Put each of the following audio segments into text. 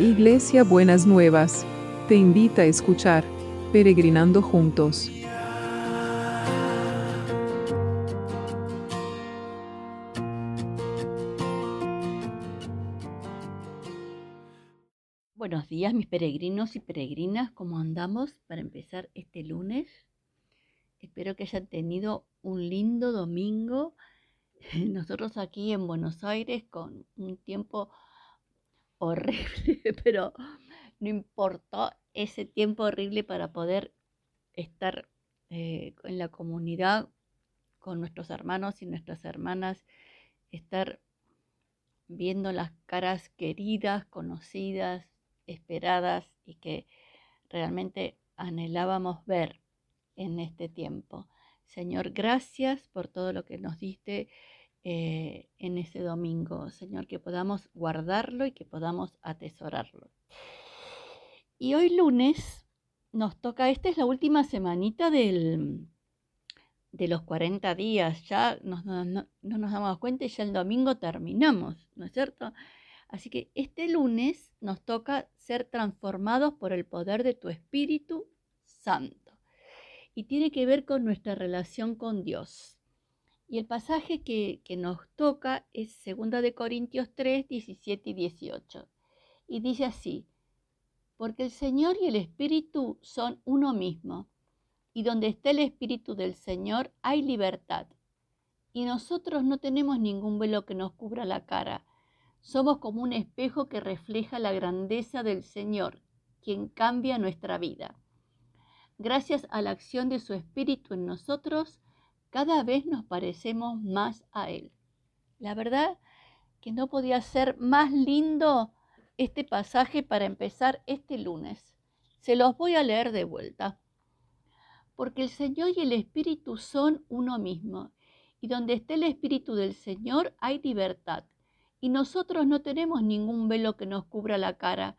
Iglesia Buenas Nuevas, te invita a escuchar Peregrinando Juntos. Buenos días mis peregrinos y peregrinas, ¿cómo andamos para empezar este lunes? Espero que hayan tenido un lindo domingo. Nosotros aquí en Buenos Aires con un tiempo horrible, pero no importó ese tiempo horrible para poder estar eh, en la comunidad con nuestros hermanos y nuestras hermanas, estar viendo las caras queridas, conocidas, esperadas y que realmente anhelábamos ver en este tiempo. Señor, gracias por todo lo que nos diste eh, en ese domingo. Señor, que podamos guardarlo y que podamos atesorarlo. Y hoy lunes nos toca, esta es la última semanita de los 40 días, ya no nos damos cuenta y ya el domingo terminamos, ¿no es cierto? Así que este lunes nos toca ser transformados por el poder de tu Espíritu Santo. Y tiene que ver con nuestra relación con Dios. Y el pasaje que, nos toca es 2 de Corintios 3, 17 y 18. Y dice así, porque el Señor y el Espíritu son uno mismo, y donde está el Espíritu del Señor hay libertad. Y nosotros no tenemos ningún velo que nos cubra la cara somos como un espejo que refleja la grandeza del Señor, quien cambia nuestra vida. Gracias a la acción de su Espíritu en nosotros, cada vez nos parecemos más a Él. La verdad que no podía ser más lindo este pasaje para empezar este lunes. Se los voy a leer de vuelta. Porque el Señor y el Espíritu son uno mismo, y donde esté el Espíritu del Señor hay libertad y nosotros no tenemos ningún velo que nos cubra la cara.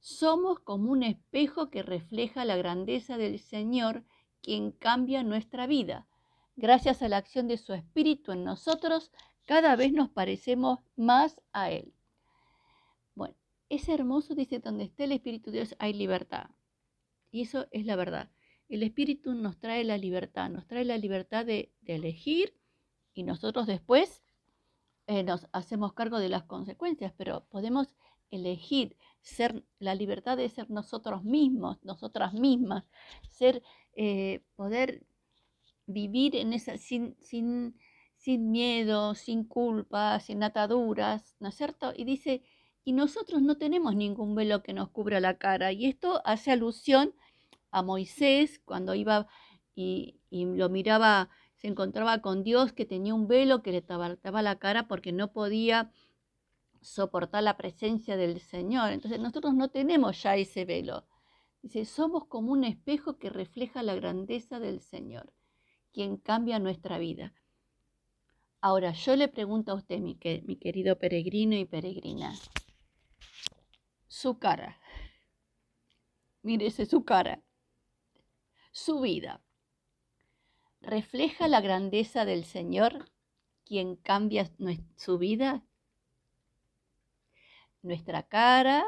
Somos como un espejo que refleja la grandeza del Señor, quien cambia nuestra vida. Gracias a la acción de su Espíritu en nosotros, cada vez nos parecemos más a Él. Bueno, es hermoso, dice, donde esté el Espíritu de Dios hay libertad. Y eso es la verdad. El Espíritu nos trae la libertad, nos trae la libertad de, de elegir y nosotros después eh, nos hacemos cargo de las consecuencias, pero podemos elegir ser la libertad de ser nosotros mismos, nosotras mismas, ser, eh, poder vivir en esa, sin, sin, sin miedo, sin culpa, sin ataduras, ¿no es cierto? Y dice, y nosotros no tenemos ningún velo que nos cubra la cara. Y esto hace alusión a Moisés cuando iba y, y lo miraba se encontraba con Dios que tenía un velo que le tapaba la cara porque no podía soportar la presencia del Señor. Entonces nosotros no tenemos ya ese velo. Dice, somos como un espejo que refleja la grandeza del Señor, quien cambia nuestra vida. Ahora, yo le pregunto a usted, mi, querido peregrino y peregrina, su cara, mírese su cara, su vida, refleja la grandeza del Señor, quien cambia su vida? Nuestra cara,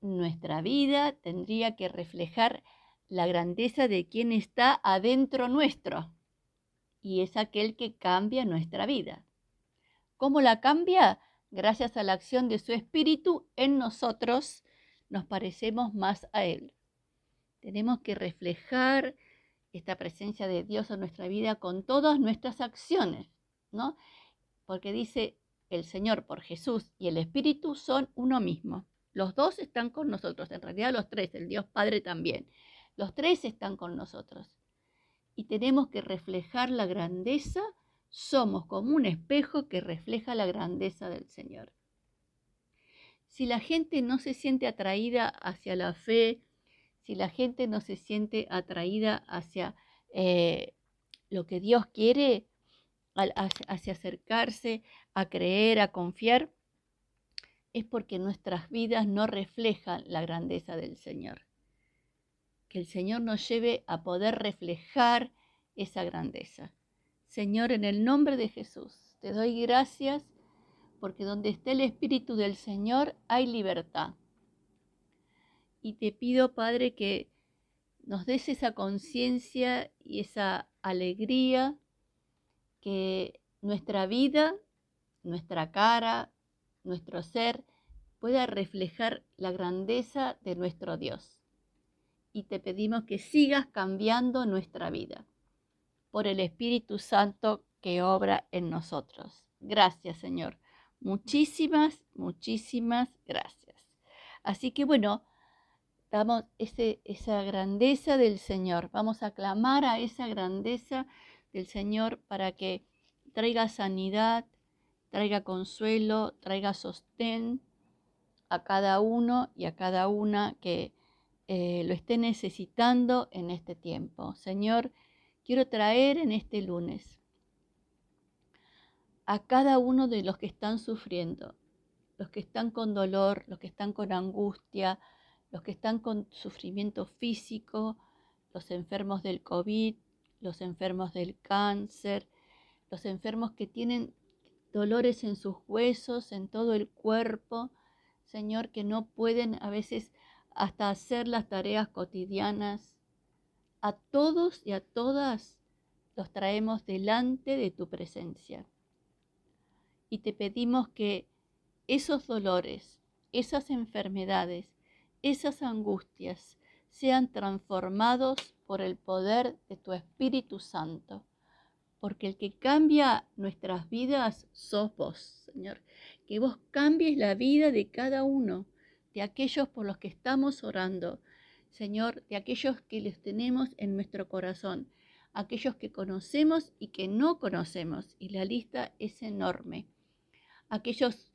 nuestra vida tendría que reflejar la grandeza de quien está adentro nuestro y es aquel que cambia nuestra vida. ¿Cómo la cambia? Gracias a la acción de su espíritu en nosotros nos parecemos más a Él. Tenemos que reflejar esta presencia de Dios en nuestra vida con todas nuestras acciones, ¿no? Porque dice el Señor por Jesús y el Espíritu son uno mismo. Los dos están con nosotros, en realidad los tres, el Dios Padre también. Los tres están con nosotros. Y tenemos que reflejar la grandeza, somos como un espejo que refleja la grandeza del Señor. Si la gente no se siente atraída hacia la fe, si la gente no se siente atraída hacia eh, lo que Dios quiere, hacia acercarse, a creer, a confiar, es porque nuestras vidas no reflejan la grandeza del Señor. El Señor nos lleve a poder reflejar esa grandeza. Señor, en el nombre de Jesús, te doy gracias porque donde esté el Espíritu del Señor hay libertad. Y te pido, Padre, que nos des esa conciencia y esa alegría, que nuestra vida, nuestra cara, nuestro ser pueda reflejar la grandeza de nuestro Dios. Y te pedimos que sigas cambiando nuestra vida por el Espíritu Santo que obra en nosotros. Gracias, Señor. Muchísimas, muchísimas gracias. Así que bueno, damos esa grandeza del Señor. Vamos a clamar a esa grandeza del Señor para que traiga sanidad, traiga consuelo, traiga sostén a cada uno y a cada una que eh, lo esté necesitando en este tiempo. Señor, quiero traer en este lunes a cada uno de los que están sufriendo, los que están con dolor, los que están con angustia, los que están con sufrimiento físico, los enfermos del COVID, los enfermos del cáncer, los enfermos que tienen dolores en sus huesos, en todo el cuerpo, Señor, que no pueden a veces hasta hacer las tareas cotidianas. A todos y a todas los traemos delante de tu presencia. Y te pedimos que esos dolores, esas enfermedades, esas angustias sean transformados por el poder de tu Espíritu Santo. Porque el que cambia nuestras vidas sos vos, Señor. Que vos cambies la vida de cada uno, de aquellos por los que estamos orando, Señor, de aquellos que les tenemos en nuestro corazón, aquellos que conocemos y que no conocemos. Y la lista es enorme. Aquellos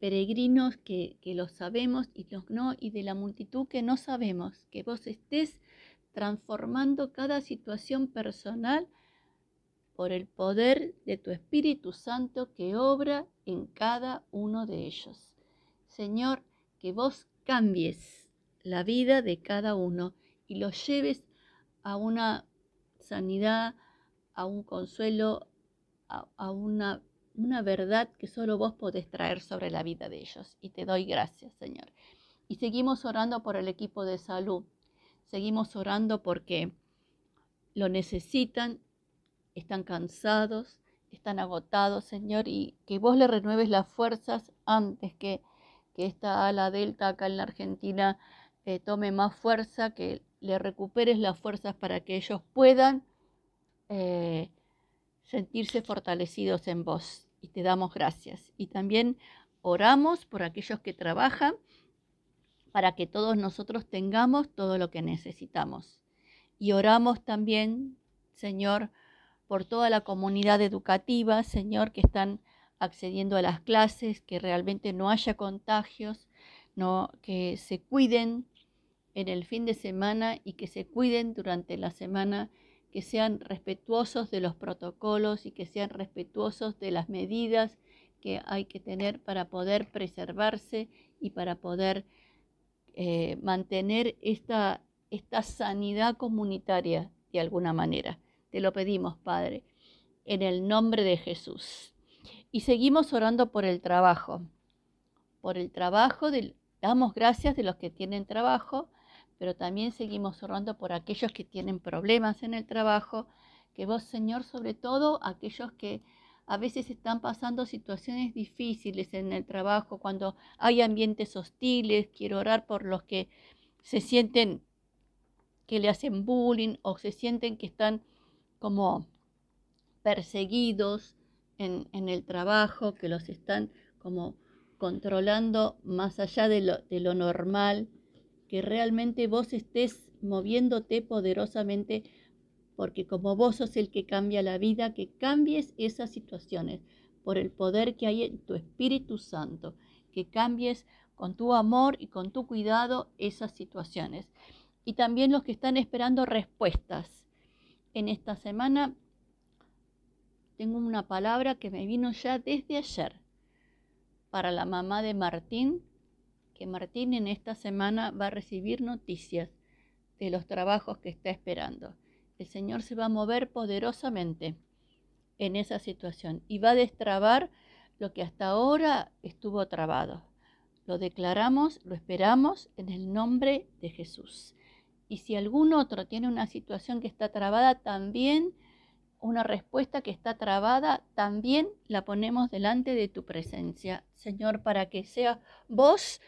peregrinos que, que los sabemos y los no, y de la multitud que no sabemos, que vos estés transformando cada situación personal por el poder de tu Espíritu Santo que obra en cada uno de ellos. Señor, que vos cambies la vida de cada uno y los lleves a una sanidad, a un consuelo, a, una una verdad que solo vos podés traer sobre la vida de ellos. Y te doy gracias, Señor. Y seguimos orando por el equipo de salud. Seguimos orando porque lo necesitan, están cansados, están agotados, Señor, y que vos le renueves las fuerzas antes que, que esta ala delta acá en la Argentina eh, tome más fuerza, que le recuperes las fuerzas para que ellos puedan eh, sentirse fortalecidos en vos y te damos gracias. Y también oramos por aquellos que trabajan para que todos nosotros tengamos todo lo que necesitamos. Y oramos también, Señor, por toda la comunidad educativa, Señor, que están accediendo a las clases, que realmente no haya contagios, no, que se cuiden en el fin de semana y que se cuiden durante la semana que sean respetuosos de los protocolos y que sean respetuosos de las medidas que hay que tener para poder preservarse y para poder eh, mantener esta, esta sanidad comunitaria de alguna manera. Te lo pedimos, Padre, en el nombre de Jesús. Y seguimos orando por el trabajo, por el trabajo, damos gracias de los que tienen trabajo, pero también seguimos orando por aquellos que tienen problemas en el trabajo, que vos, Señor, sobre todo aquellos que a veces están pasando situaciones difíciles en el trabajo, cuando hay ambientes hostiles, quiero orar por los que se sienten que le hacen bullying o se sienten que están como perseguidos en, el trabajo, que los están como controlando más allá de lo, de lo normal que realmente vos estés moviéndote poderosamente, porque como vos sos el que cambia la vida, que cambies esas situaciones por el poder que hay en tu Espíritu Santo, que cambies con tu amor y con tu cuidado esas situaciones. Y también los que están esperando respuestas. En esta semana tengo una palabra que me vino ya desde ayer para la mamá de Martín, que Martín en esta semana va a recibir noticias de los trabajos que está esperando. El Señor se va a mover poderosamente en esa situación y va a destrabar lo que hasta ahora estuvo trabado. Lo declaramos, lo esperamos en el nombre de Jesús. Y si algún otro tiene una situación que está trabada, también una respuesta que está trabada, también la ponemos delante de tu presencia, Señor, para que sea vos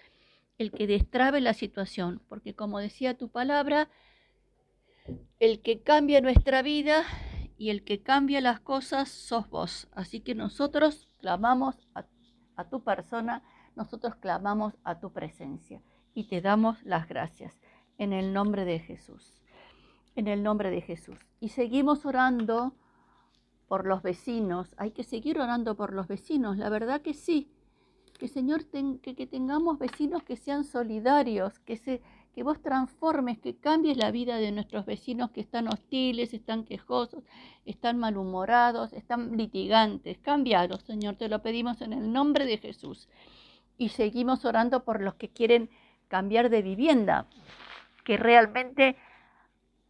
el que destrabe la situación, porque como decía tu palabra, el que cambia nuestra vida y el que cambia las cosas sos vos. Así que nosotros clamamos a, a tu persona, nosotros clamamos a tu presencia y te damos las gracias en el nombre de Jesús. En el nombre de Jesús. Y seguimos orando por los vecinos. Hay que seguir orando por los vecinos. La verdad que sí. Que Señor, que, que, tengamos vecinos que sean solidarios, que, se, que vos transformes, que cambies la vida de nuestros vecinos que están hostiles, están quejosos, están malhumorados, están litigantes. Cambialos, Señor, te lo pedimos en el nombre de Jesús. Y seguimos orando por los que quieren cambiar de vivienda, que realmente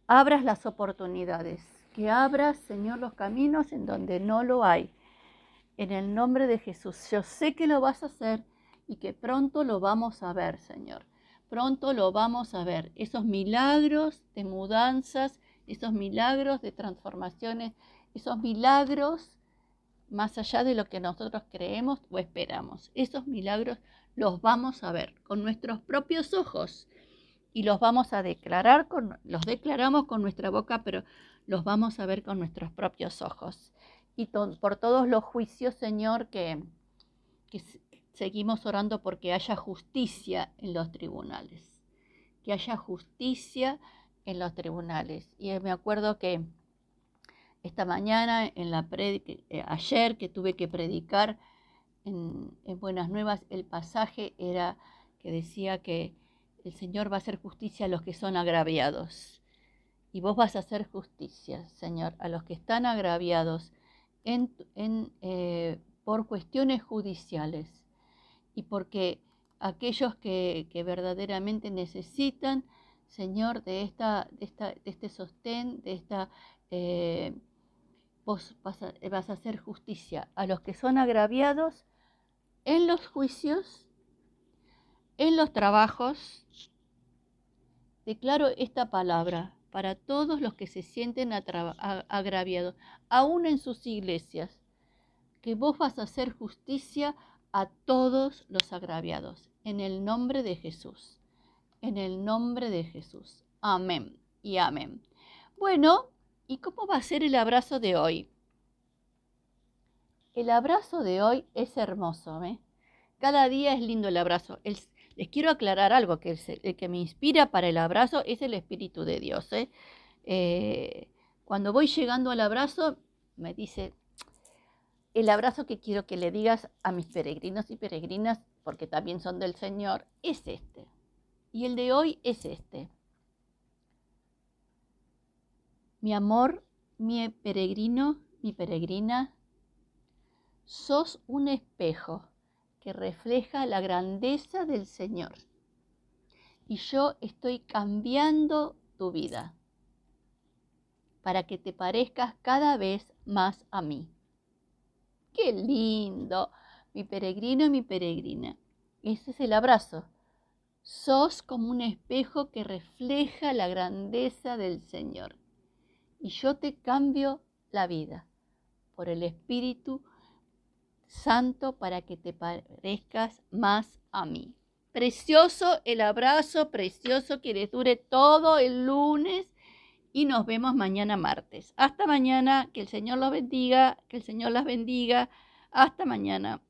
abras las oportunidades, que abras, Señor, los caminos en donde no lo hay. En el nombre de Jesús, yo sé que lo vas a hacer y que pronto lo vamos a ver, Señor. Pronto lo vamos a ver. Esos milagros de mudanzas, esos milagros de transformaciones, esos milagros más allá de lo que nosotros creemos o esperamos. Esos milagros los vamos a ver con nuestros propios ojos y los vamos a declarar, con, los declaramos con nuestra boca, pero los vamos a ver con nuestros propios ojos. Y por todos los juicios, Señor, que, que seguimos orando porque haya justicia en los tribunales, que haya justicia en los tribunales. Y me acuerdo que esta mañana, en la eh, ayer que tuve que predicar en Buenas Nuevas, el pasaje era que decía que el Señor va a hacer justicia a los que son agraviados. Y vos vas a hacer justicia, Señor, a los que están agraviados en, eh, por cuestiones judiciales y porque aquellos que, verdaderamente necesitan, Señor, de, esta, de, de este sostén, de esta... Eh, vos vas a hacer justicia a los que son agraviados en los juicios en los trabajos, declaro esta palabra para todos los que se sienten agraviados, aún en sus iglesias, que vos vas a hacer justicia a todos los agraviados, en el nombre de Jesús, en el nombre de Jesús. Amén y amén. Bueno, ¿y cómo va a ser el abrazo de hoy? El abrazo de hoy es hermoso, ¿eh? Cada día es lindo el abrazo. Les quiero aclarar algo, que el, que me inspira para el abrazo es el Espíritu de Dios. ¿eh? Eh, cuando voy llegando al abrazo, me dice, el abrazo que quiero que le digas a mis peregrinos y peregrinas, porque también son del Señor, es este. Y el de hoy es este. Mi amor, mi peregrino, mi peregrina, sos un espejo que refleja la grandeza del Señor. Y yo estoy cambiando tu vida para que te parezcas cada vez más a mí. ¡Qué lindo! Mi peregrino y mi peregrina. Ese es el abrazo. Sos como un espejo que refleja la grandeza del Señor. Y yo te cambio la vida por el Espíritu Santo para que te parezcas más a mí. Precioso el abrazo, precioso que les dure todo el lunes y nos vemos mañana martes. Hasta mañana, que el Señor los bendiga, que el Señor las bendiga. Hasta mañana.